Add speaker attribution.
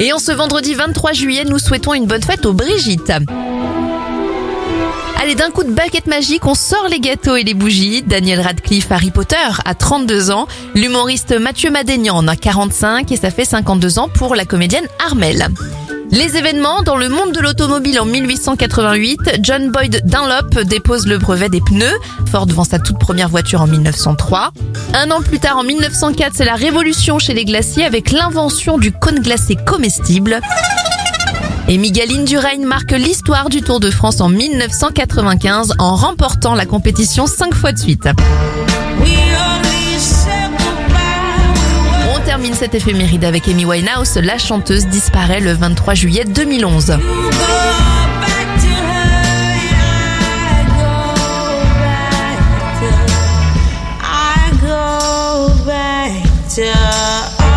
Speaker 1: Et en ce vendredi 23 juillet, nous souhaitons une bonne fête aux Brigitte. Allez, d'un coup de baguette magique, on sort les gâteaux et les bougies. Daniel Radcliffe, Harry Potter, a 32 ans. L'humoriste Mathieu Madénian en a 45 et ça fait 52 ans pour la comédienne Armelle. Les événements dans le monde de l'automobile en 1888, John Boyd Dunlop dépose le brevet des pneus. Ford vend sa toute première voiture en 1903. Un an plus tard, en 1904, c'est la révolution chez les glaciers avec l'invention du cône glacé comestible. Et Miguel Indurain marque l'histoire du Tour de France en 1995 en remportant la compétition cinq fois de suite. Termine cette éphéméride avec Amy Winehouse. La chanteuse disparaît le 23 juillet 2011.
Speaker 2: I go back to